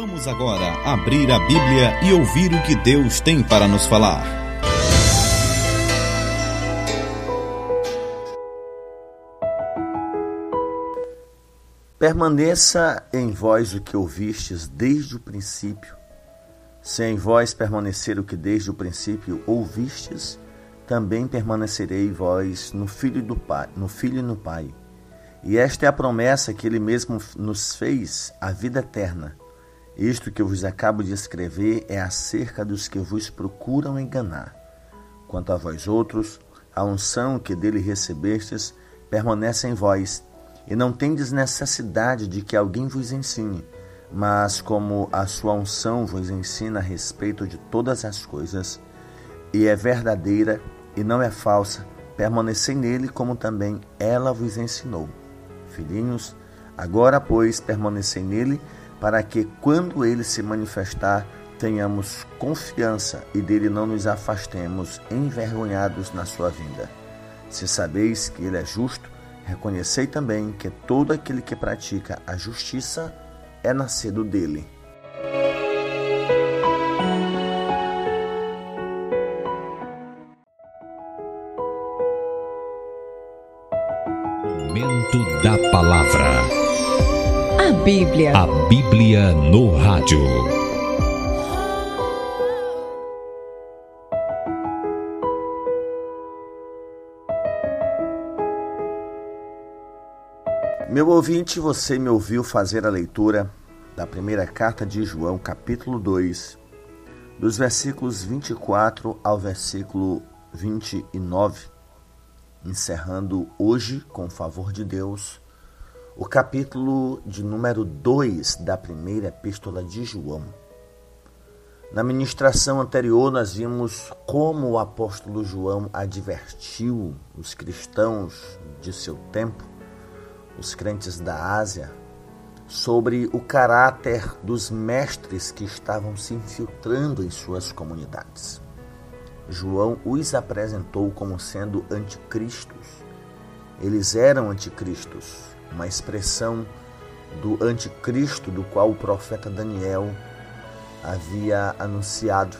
Vamos agora abrir a Bíblia e ouvir o que Deus tem para nos falar. Permaneça em vós o que ouvistes desde o princípio. Se em vós permanecer o que desde o princípio ouvistes, também permanecerei vós no Filho do Pai, no Filho e no Pai. E esta é a promessa que ele mesmo nos fez, a vida eterna. Isto que vos acabo de escrever é acerca dos que vos procuram enganar. Quanto a vós outros, a unção que dele recebestes permanece em vós, e não tendes necessidade de que alguém vos ensine, mas como a sua unção vos ensina a respeito de todas as coisas, e é verdadeira e não é falsa, permanecei nele como também ela vos ensinou. Filhinhos, agora, pois, permanecei nele, para que, quando ele se manifestar, tenhamos confiança e dele não nos afastemos envergonhados na sua vinda. Se sabeis que ele é justo, reconhecei também que todo aquele que pratica a justiça é nascido dele. Bíblia. A Bíblia no rádio. Meu ouvinte, você me ouviu fazer a leitura da primeira carta de João, capítulo 2, dos versículos 24 ao versículo 29 encerrando hoje, com o favor de Deus, o capítulo de número 2 da primeira epístola de João. Na ministração anterior, nós vimos como o apóstolo João advertiu os cristãos de seu tempo, os crentes da Ásia, sobre o caráter dos mestres que estavam se infiltrando em suas comunidades. João os apresentou como sendo anticristos. Eles eram anticristos, uma expressão do anticristo do qual o profeta Daniel havia anunciado.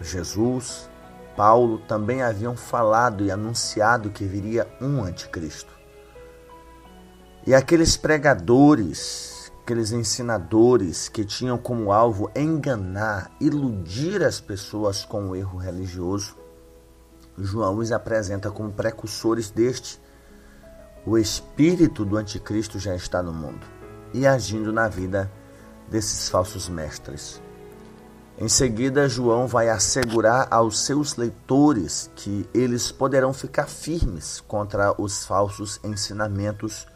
Jesus, Paulo também haviam falado e anunciado que viria um anticristo. E aqueles pregadores aqueles ensinadores que tinham como alvo enganar, iludir as pessoas com o erro religioso, João os apresenta como precursores deste. O espírito do anticristo já está no mundo e agindo na vida desses falsos mestres. Em seguida, João vai assegurar aos seus leitores que eles poderão ficar firmes contra os falsos ensinamentos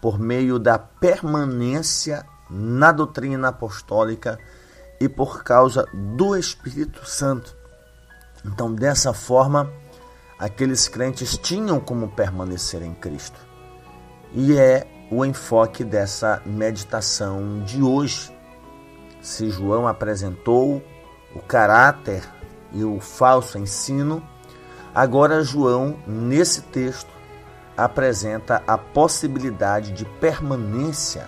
por meio da permanência na doutrina apostólica e por causa do Espírito Santo. Então, dessa forma, aqueles crentes tinham como permanecer em Cristo. E é o enfoque dessa meditação de hoje. Se João apresentou o caráter e o falso ensino, agora João, nesse texto, apresenta a possibilidade de permanência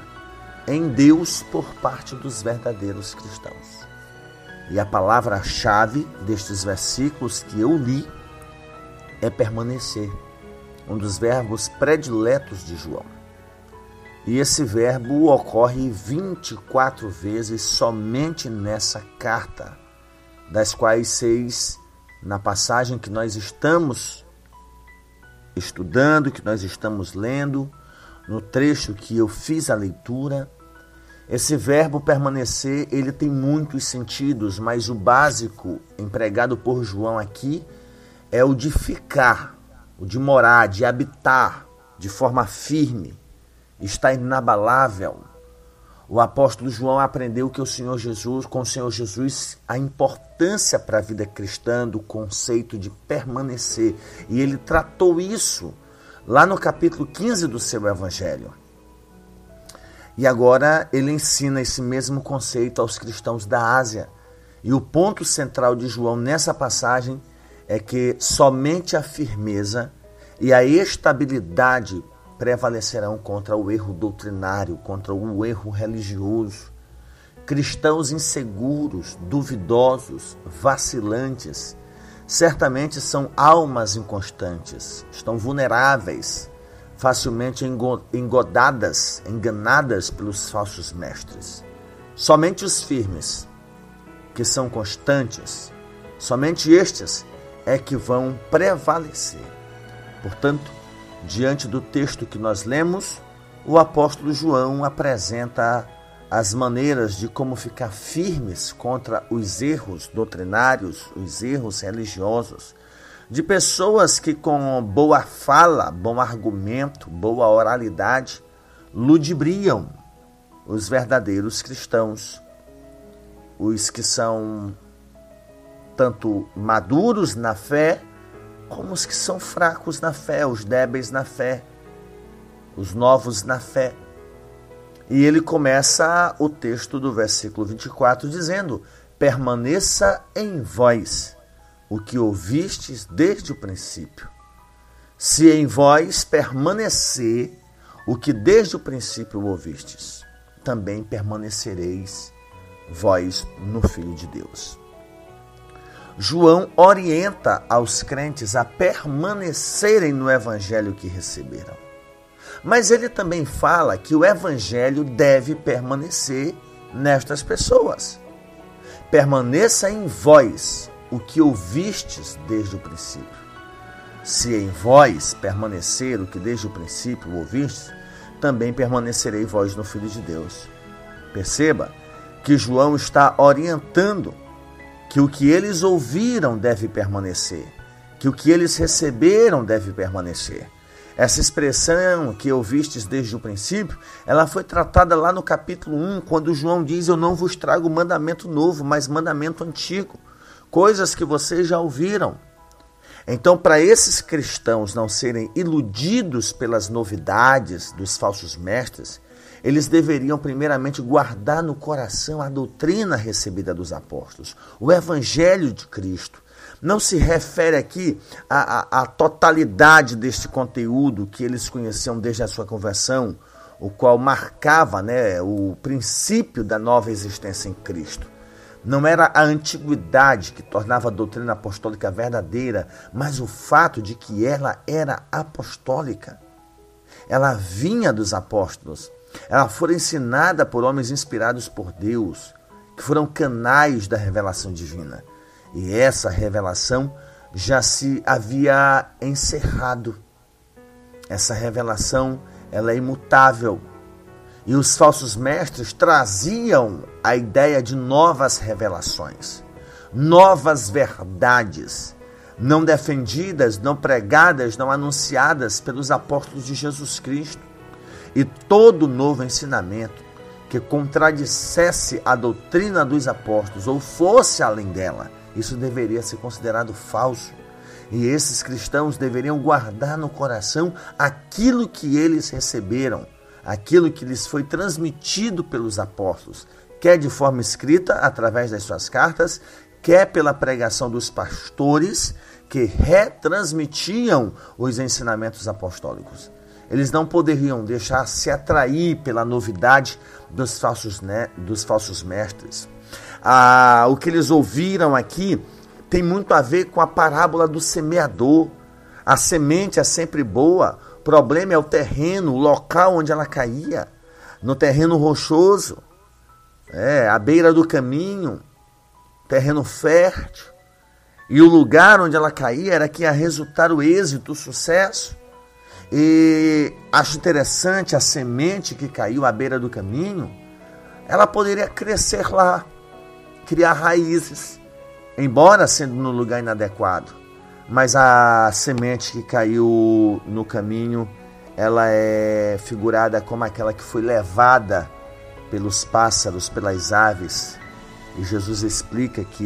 em Deus por parte dos verdadeiros cristãos. E a palavra-chave destes versículos que eu li é permanecer, um dos verbos prediletos de João. E esse verbo ocorre 24 vezes somente nessa carta, das quais seis na passagem que nós estamos estudando, que nós estamos lendo, no trecho que eu fiz a leitura. Esse verbo permanecer, ele tem muitos sentidos, mas o básico empregado por João aqui é o de ficar, o de morar, de habitar de forma firme, está inabalável, o apóstolo João aprendeu que o Senhor Jesus, com o Senhor Jesus, a importância para a vida cristã do conceito de permanecer. E ele tratou isso lá no capítulo 15 do seu evangelho. E agora ele ensina esse mesmo conceito aos cristãos da Ásia. E o ponto central de João nessa passagem é que somente a firmeza e a estabilidade prevalecerão contra o erro doutrinário, contra o erro religioso. Cristãos inseguros, duvidosos, vacilantes, certamente são almas inconstantes, estão vulneráveis, facilmente engodadas, enganadas pelos falsos mestres. Somente os firmes, que são constantes, somente estes é que vão prevalecer. Portanto, diante do texto que nós lemos, o apóstolo João apresenta as maneiras de como ficar firmes contra os erros doutrinários, os erros religiosos, de pessoas que com boa fala, bom argumento, boa oralidade, ludibriam os verdadeiros cristãos, os que são tanto maduros na fé, como os que são fracos na fé, os débeis na fé, os novos na fé. E ele começa o texto do versículo 24 dizendo: Permaneça em vós o que ouvistes desde o princípio. Se em vós permanecer o que desde o princípio ouvistes, também permanecereis vós no Filho de Deus. João orienta aos crentes a permanecerem no evangelho que receberam. Mas ele também fala que o evangelho deve permanecer nestas pessoas. Permaneça em vós o que ouvistes desde o princípio. Se em vós permanecer o que desde o princípio ouvistes, também permanecerei vós no Filho de Deus. Perceba que João está orientando que o que eles ouviram deve permanecer, que o que eles receberam deve permanecer. Essa expressão que ouvistes desde o princípio, ela foi tratada lá no capítulo 1, quando João diz: Eu não vos trago mandamento novo, mas mandamento antigo, coisas que vocês já ouviram. Então, para esses cristãos não serem iludidos pelas novidades dos falsos mestres, eles deveriam primeiramente guardar no coração a doutrina recebida dos apóstolos, o evangelho de Cristo. Não se refere aqui à, à, à totalidade deste conteúdo que eles conheciam desde a sua conversão, o qual marcava né, o princípio da nova existência em Cristo. Não era a antiguidade que tornava a doutrina apostólica verdadeira, mas o fato de que ela era apostólica. Ela vinha dos apóstolos, ela foi ensinada por homens inspirados por Deus, que foram canais da revelação divina. E essa revelação já se havia encerrado. Essa revelação, ela é imutável. E os falsos mestres traziam a ideia de novas revelações, novas verdades, não defendidas, não pregadas, não anunciadas pelos apóstolos de Jesus Cristo e todo novo ensinamento que contradissesse a doutrina dos apóstolos ou fosse além dela, isso deveria ser considerado falso. E esses cristãos deveriam guardar no coração aquilo que eles receberam, aquilo que lhes foi transmitido pelos apóstolos, quer de forma escrita, através das suas cartas, quer pela pregação dos pastores que retransmitiam os ensinamentos apostólicos. Eles não poderiam deixar se atrair pela novidade dos falsos, né, dos falsos mestres. Ah, o que eles ouviram aqui tem muito a ver com a parábola do semeador. A semente é sempre boa, problema é o terreno, o local onde ela caía. No terreno rochoso, é, à beira do caminho, terreno fértil. E o lugar onde ela caía era que ia resultar o êxito, o sucesso. E acho interessante a semente que caiu à beira do caminho, ela poderia crescer lá, criar raízes, embora sendo no lugar inadequado. Mas a semente que caiu no caminho, ela é figurada como aquela que foi levada pelos pássaros, pelas aves. E Jesus explica que,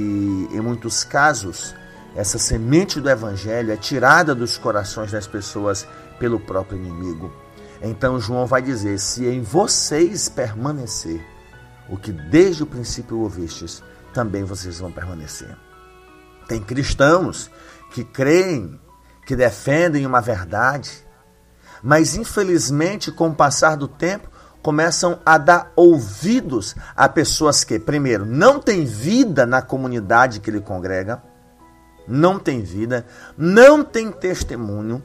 em muitos casos, essa semente do evangelho é tirada dos corações das pessoas pelo próprio inimigo. Então João vai dizer: se em vocês permanecer o que desde o princípio ouvistes, também vocês vão permanecer. Tem cristãos que creem, que defendem uma verdade, Mas infelizmente, com o passar do tempo, começam a dar ouvidos a pessoas que, primeiro, não têm vida na comunidade que ele congrega, não tem vida, não tem testemunho.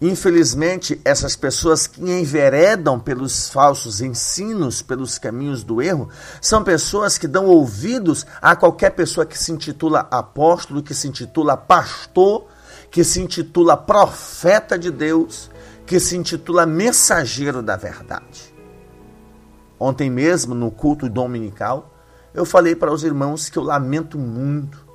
Infelizmente, essas pessoas que enveredam pelos falsos ensinos, pelos caminhos do erro, são pessoas que dão ouvidos a qualquer pessoa que se intitula apóstolo, que se intitula pastor, que se intitula profeta de Deus, que se intitula Mensageiro da Verdade. Ontem mesmo, no culto dominical, eu falei para os irmãos que eu lamento muito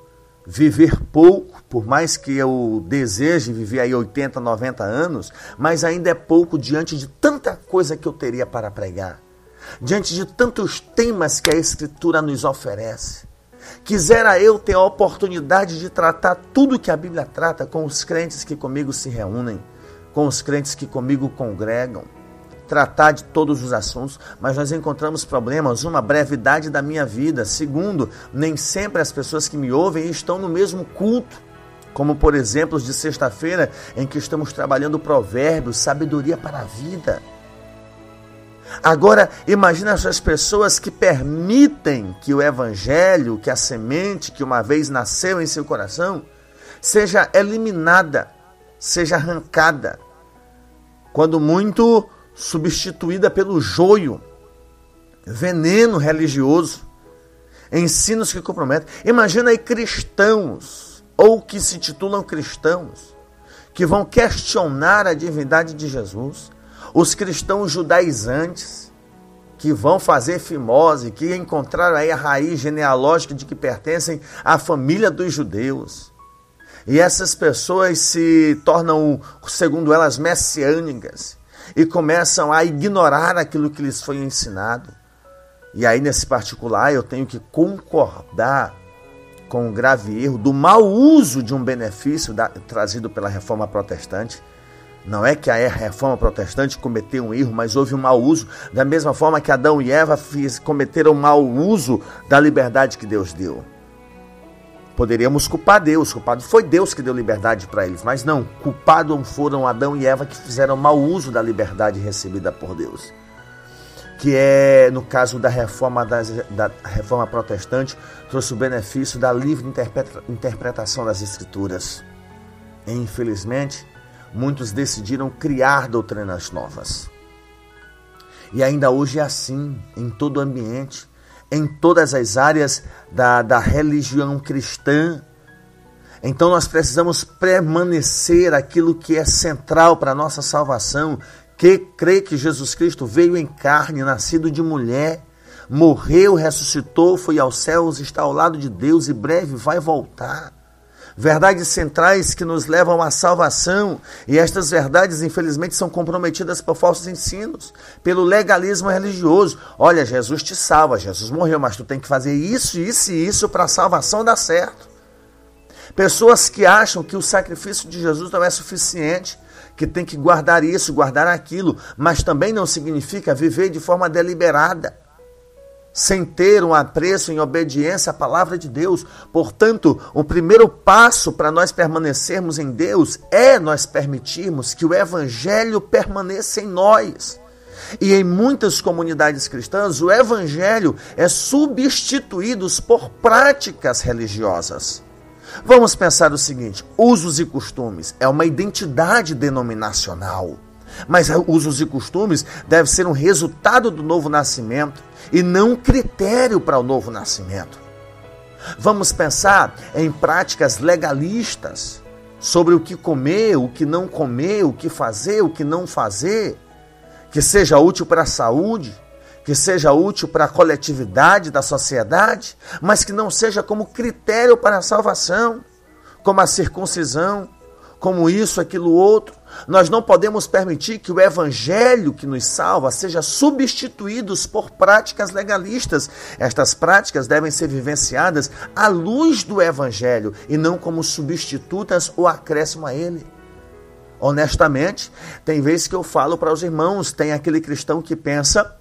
viver pouco, por mais que eu deseje viver aí 80, 90 anos, mas ainda é pouco diante de tanta coisa que eu teria para pregar, diante de tantos temas que a Escritura nos oferece. Quisera eu ter a oportunidade de tratar tudo que a Bíblia trata com os crentes que comigo se reúnem com os crentes que comigo congregam, tratar de todos os assuntos, mas nós encontramos problemas, uma brevidade da minha vida. Segundo, nem sempre as pessoas que me ouvem estão no mesmo culto. Como, por exemplo, os de sexta-feira, em que estamos trabalhando provérbios, sabedoria para a vida. Agora, imagina essas pessoas que permitem que o evangelho, que a semente que uma vez nasceu em seu coração, seja eliminada seja arrancada, quando muito substituída pelo joio, veneno religioso, ensinos que comprometem. Imagina aí cristãos, ou que se titulam cristãos, que vão questionar a divindade de Jesus, os cristãos judaizantes, que vão fazer fimose, que encontraram aí a raiz genealógica de que pertencem à família dos judeus e essas pessoas se tornam, segundo elas, messiânicas e começam a ignorar aquilo que lhes foi ensinado. E aí, nesse particular, eu tenho que concordar com o grave erro do mau uso de um benefício da, trazido pela reforma protestante. Não é que a reforma protestante cometeu um erro, mas houve um mau uso, da mesma forma que Adão e Eva fiz, cometeram mau uso da liberdade que Deus deu. Poderíamos culpar Deus, culpado foi Deus que deu liberdade para eles, mas não, culpado foram Adão e Eva que fizeram mau uso da liberdade recebida por Deus. Que é, no caso da reforma, das, da reforma protestante, trouxe o benefício da livre interpretação das Escrituras. E, infelizmente, muitos decidiram criar doutrinas novas. E ainda hoje é assim, em todo o ambiente em todas as áreas da, da religião cristã. Então nós precisamos permanecer aquilo que é central para a nossa salvação, que crê que Jesus Cristo veio em carne, nascido de mulher, morreu, ressuscitou, foi aos céus, está ao lado de Deus e breve vai voltar verdades centrais que nos levam à salvação, e estas verdades, infelizmente, são comprometidas por falsos ensinos, pelo legalismo religioso. Olha, Jesus te salva, Jesus morreu, mas tu tem que fazer isso, isso e isso para a salvação dar certo. Pessoas que acham que o sacrifício de Jesus não é suficiente, que tem que guardar isso, guardar aquilo, mas também não significa viver de forma deliberada sem ter um apreço em obediência à palavra de Deus. Portanto, o primeiro passo para nós permanecermos em Deus é nós permitirmos que o evangelho permaneça em nós. E em muitas comunidades cristãs, o evangelho é substituído por práticas religiosas. Vamos pensar o seguinte: usos e costumes é uma identidade denominacional. Mas usos e costumes devem ser um resultado do novo nascimento e não um critério para o novo nascimento. Vamos pensar em práticas legalistas sobre o que comer, o que não comer, o que fazer, o que não fazer, que seja útil para a saúde, que seja útil para a coletividade da sociedade, mas que não seja como critério para a salvação, como a circuncisão, como isso, aquilo, outro. Nós não podemos permitir que o evangelho que nos salva seja substituído por práticas legalistas. Estas práticas devem ser vivenciadas à luz do evangelho e não como substitutas ou acréscimo a ele. Honestamente, tem vezes que eu falo para os irmãos, tem aquele cristão que pensa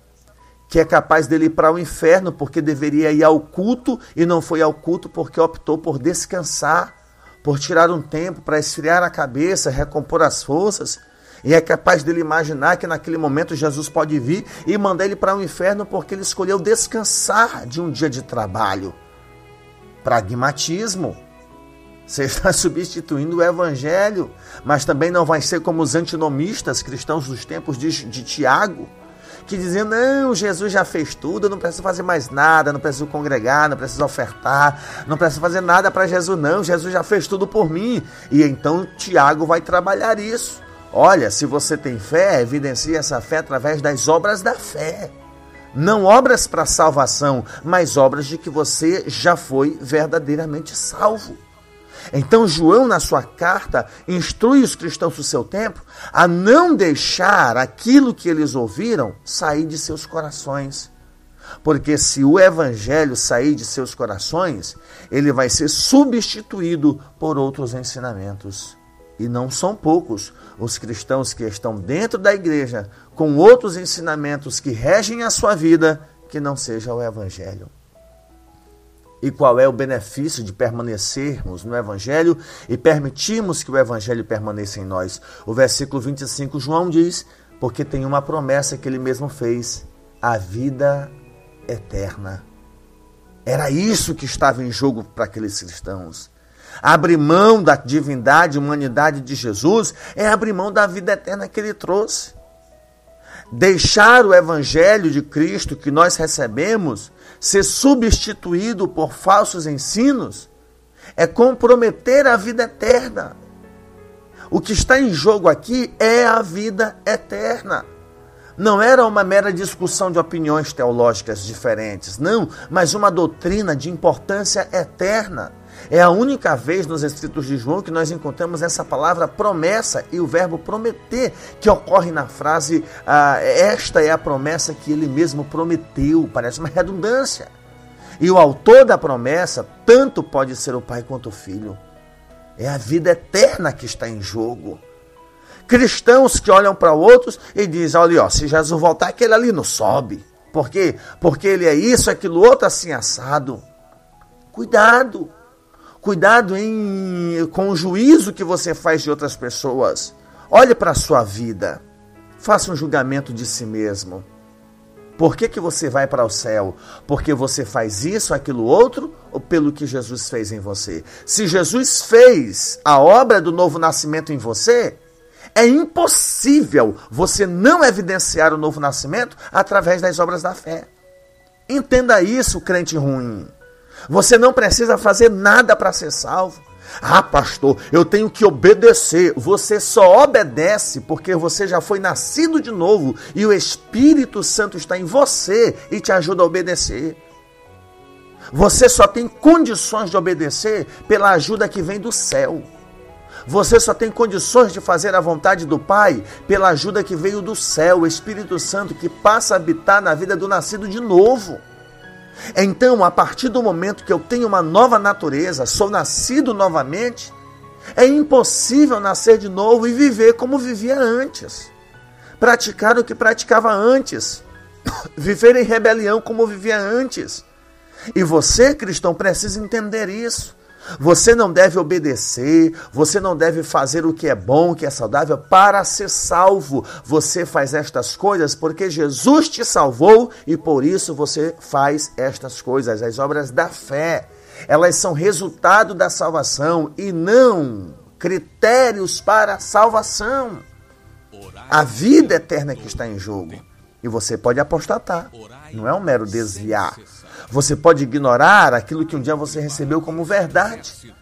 que é capaz dele ir para o inferno porque deveria ir ao culto e não foi ao culto porque optou por descansar por tirar um tempo para esfriar a cabeça, recompor as forças. E é capaz dele imaginar que naquele momento Jesus pode vir e mandar ele para o um inferno porque ele escolheu descansar de um dia de trabalho. Pragmatismo. Você está substituindo o evangelho, mas também não vai ser como os antinomistas cristãos dos tempos de, de Tiago, que diziam: não, Jesus já fez tudo, eu não preciso fazer mais nada, não preciso congregar, não preciso ofertar, não preciso fazer nada para Jesus, não, Jesus já fez tudo por mim. E então Tiago vai trabalhar isso. Olha, se você tem fé, evidencie essa fé através das obras da fé. Não obras para salvação, mas obras de que você já foi verdadeiramente salvo. Então, João, na sua carta, instrui os cristãos do seu tempo a não deixar aquilo que eles ouviram sair de seus corações. Porque se o evangelho sair de seus corações, ele vai ser substituído por outros ensinamentos. E não são poucos os cristãos que estão dentro da igreja com outros ensinamentos que regem a sua vida que não seja o evangelho e qual é o benefício de permanecermos no Evangelho e permitirmos que o Evangelho permaneça em nós. O versículo 25, João diz: Porque tem uma promessa que ele mesmo fez, a vida eterna. Era isso que estava em jogo para aqueles cristãos. Abrir mão da divindade humanidade de Jesus é abrir mão da vida eterna que ele trouxe. Deixar o evangelho de Cristo que nós recebemos ser substituído por falsos ensinos é comprometer a vida eterna. O que está em jogo aqui é a vida eterna. Não era uma mera discussão de opiniões teológicas diferentes, não, mas uma doutrina de importância eterna. É a única vez nos escritos de João que nós encontramos essa palavra promessa e o verbo prometer, que ocorre na frase ah, esta é a promessa que ele mesmo prometeu. Parece uma redundância. E o autor da promessa tanto pode ser o pai quanto o filho. É a vida eterna que está em jogo. Cristãos que olham para outros e dizem: olha, ó, se Jesus voltar, aquele ali não sobe. Por quê? Porque ele é isso, aquilo outro assim assado. Cuidado. Cuidado em, com o juízo que você faz de outras pessoas. Olhe para a sua vida. Faça um julgamento de si mesmo. Por que, que você vai para o céu? Porque você faz isso, aquilo, outro, ou pelo que Jesus fez em você? Se Jesus fez a obra do novo nascimento em você, é impossível você não evidenciar o novo nascimento através das obras da fé. Entenda isso, crente ruim. Você não precisa fazer nada para ser salvo. Ah, pastor, eu tenho que obedecer. Você só obedece porque você já foi nascido de novo e o Espírito Santo está em você e te ajuda a obedecer. Você só tem condições de obedecer pela ajuda que vem do céu. Você só tem condições de fazer a vontade do Pai pela ajuda que veio do céu, o Espírito Santo que passa a habitar na vida do nascido de novo. Então, a partir do momento que eu tenho uma nova natureza, sou nascido novamente, é impossível nascer de novo e viver como vivia antes. Praticar o que praticava antes. Viver em rebelião como vivia antes. E você, cristão, precisa entender isso. Você não deve obedecer, você não deve fazer o que é bom, o que é saudável para ser salvo. Você faz estas coisas porque Jesus te salvou e por isso você faz estas coisas. As obras da fé, elas são resultado da salvação e não critérios para a salvação. A vida eterna que está em jogo. E você pode apostatar, não é um mero desviar. Você pode ignorar aquilo que um dia você recebeu como verdade.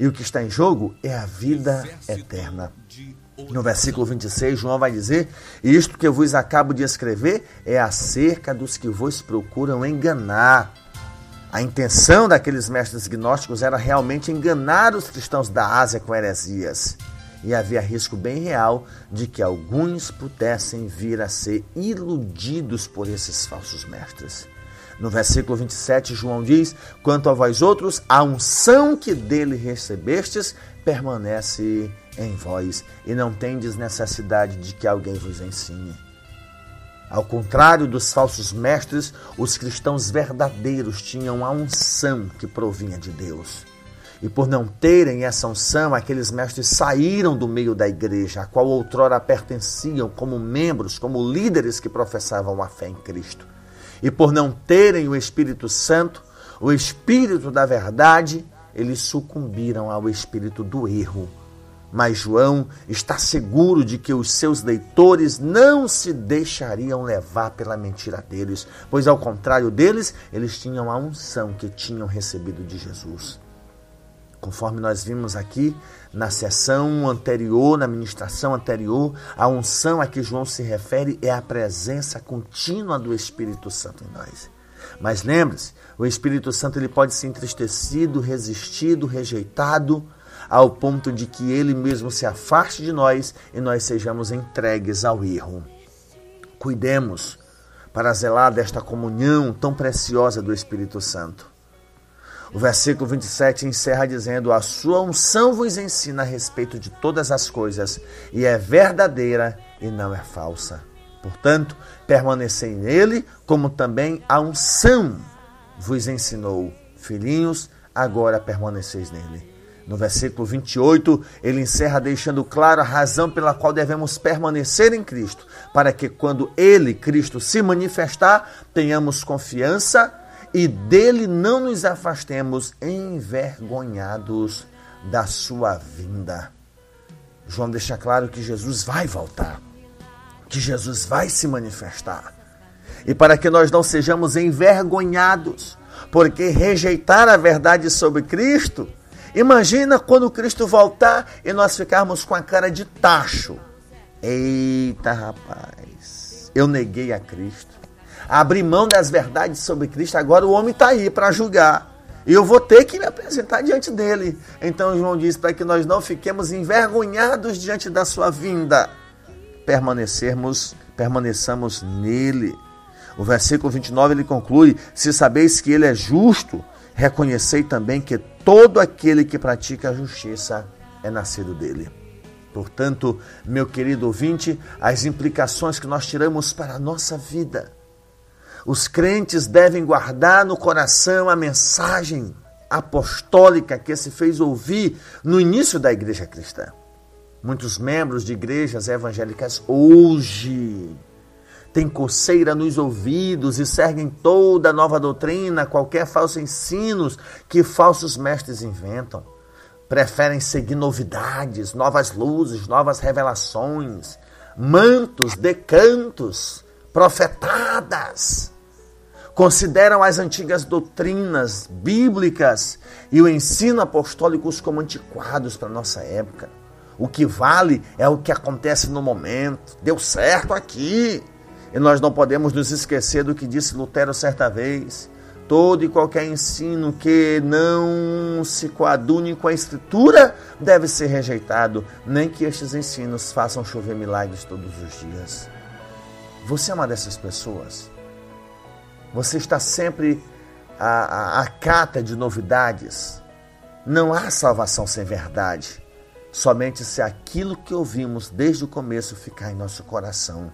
E o que está em jogo é a vida eterna. No versículo 26, João vai dizer: Isto que eu vos acabo de escrever é acerca dos que vos procuram enganar. A intenção daqueles mestres gnósticos era realmente enganar os cristãos da Ásia com heresias. E havia risco bem real de que alguns pudessem vir a ser iludidos por esses falsos mestres. No versículo 27, João diz: Quanto a vós outros, a unção que dele recebestes permanece em vós, e não tendes necessidade de que alguém vos ensine. Ao contrário dos falsos mestres, os cristãos verdadeiros tinham a unção que provinha de Deus. E por não terem essa unção, aqueles mestres saíram do meio da igreja, a qual outrora pertenciam como membros, como líderes que professavam a fé em Cristo. E por não terem o Espírito Santo, o Espírito da verdade, eles sucumbiram ao espírito do erro. Mas João está seguro de que os seus leitores não se deixariam levar pela mentira deles, pois ao contrário deles, eles tinham a unção que tinham recebido de Jesus. Conforme nós vimos aqui na sessão anterior, na ministração anterior, a unção a que João se refere é a presença contínua do Espírito Santo em nós. Mas lembre-se, o Espírito Santo ele pode ser entristecido, resistido, rejeitado, ao ponto de que ele mesmo se afaste de nós e nós sejamos entregues ao erro. Cuidemos para zelar desta comunhão tão preciosa do Espírito Santo. O versículo 27 encerra dizendo: A sua unção vos ensina a respeito de todas as coisas, e é verdadeira e não é falsa. Portanto, permanecei nele, como também a unção vos ensinou. Filhinhos, agora permaneceis nele. No versículo 28, ele encerra deixando claro a razão pela qual devemos permanecer em Cristo, para que quando ele, Cristo, se manifestar, tenhamos confiança e dele não nos afastemos envergonhados da sua vinda. João deixa claro que Jesus vai voltar, que Jesus vai se manifestar. E para que nós não sejamos envergonhados, porque rejeitar a verdade sobre Cristo, imagina quando Cristo voltar e nós ficarmos com a cara de tacho. Eita, rapaz, eu neguei a Cristo abrir mão das verdades sobre Cristo, agora o homem está aí para julgar. E eu vou ter que me apresentar diante dele. Então João diz para que nós não fiquemos envergonhados diante da sua vinda, permanecermos, permaneçamos nele. O versículo 29 ele conclui: Se sabeis que ele é justo, reconhecei também que todo aquele que pratica a justiça é nascido dele. Portanto, meu querido ouvinte, as implicações que nós tiramos para a nossa vida os crentes devem guardar no coração a mensagem apostólica que se fez ouvir no início da igreja cristã. Muitos membros de igrejas evangélicas hoje têm coceira nos ouvidos e seguem toda nova doutrina, qualquer falso ensinos que falsos mestres inventam. Preferem seguir novidades, novas luzes, novas revelações, mantos, decantos, profetadas consideram as antigas doutrinas bíblicas e o ensino apostólicos como antiquados para nossa época. O que vale é o que acontece no momento. Deu certo aqui. E nós não podemos nos esquecer do que disse Lutero certa vez. Todo e qualquer ensino que não se coadune com a Escritura deve ser rejeitado, nem que estes ensinos façam chover milagres todos os dias. Você é uma dessas pessoas? Você está sempre à, à, à cata de novidades. Não há salvação sem verdade. Somente se aquilo que ouvimos desde o começo ficar em nosso coração.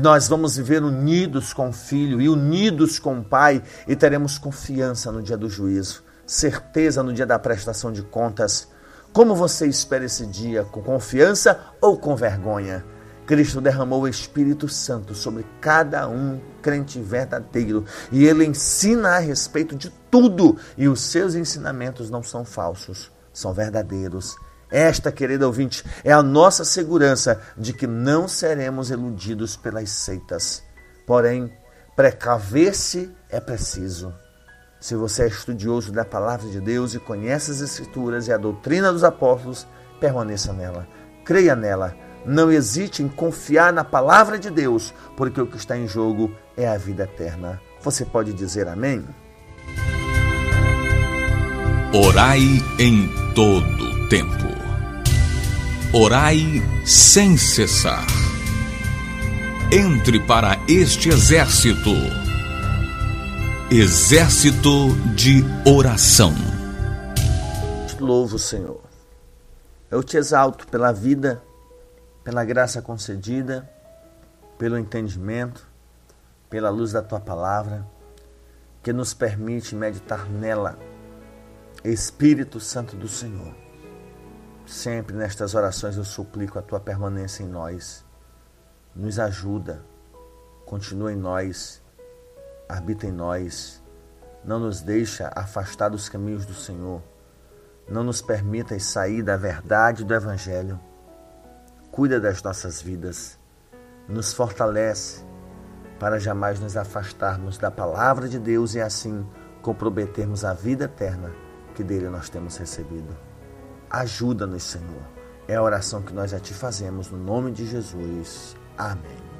Nós vamos viver unidos com o Filho e unidos com o Pai e teremos confiança no dia do juízo, certeza no dia da prestação de contas. Como você espera esse dia? Com confiança ou com vergonha? Cristo derramou o Espírito Santo sobre cada um crente verdadeiro e ele ensina a respeito de tudo e os seus ensinamentos não são falsos, são verdadeiros. Esta, querida ouvinte, é a nossa segurança de que não seremos iludidos pelas seitas. Porém, precaver-se é preciso. Se você é estudioso da palavra de Deus e conhece as Escrituras e a doutrina dos apóstolos, permaneça nela, creia nela não hesite em confiar na palavra de Deus, porque o que está em jogo é a vida eterna. Você pode dizer amém? Orai em todo tempo. Orai sem cessar. Entre para este exército. Exército de oração. Louvo, Senhor. Eu te exalto pela vida pela graça concedida, pelo entendimento, pela luz da tua palavra, que nos permite meditar nela, Espírito Santo do Senhor, sempre nestas orações eu suplico a tua permanência em nós. Nos ajuda, continua em nós, habita em nós, não nos deixa afastar dos caminhos do Senhor, não nos permita sair da verdade do Evangelho. Cuida das nossas vidas, nos fortalece para jamais nos afastarmos da palavra de Deus e assim comprometermos a vida eterna que dele nós temos recebido. Ajuda-nos, Senhor. É a oração que nós a ti fazemos no nome de Jesus. Amém.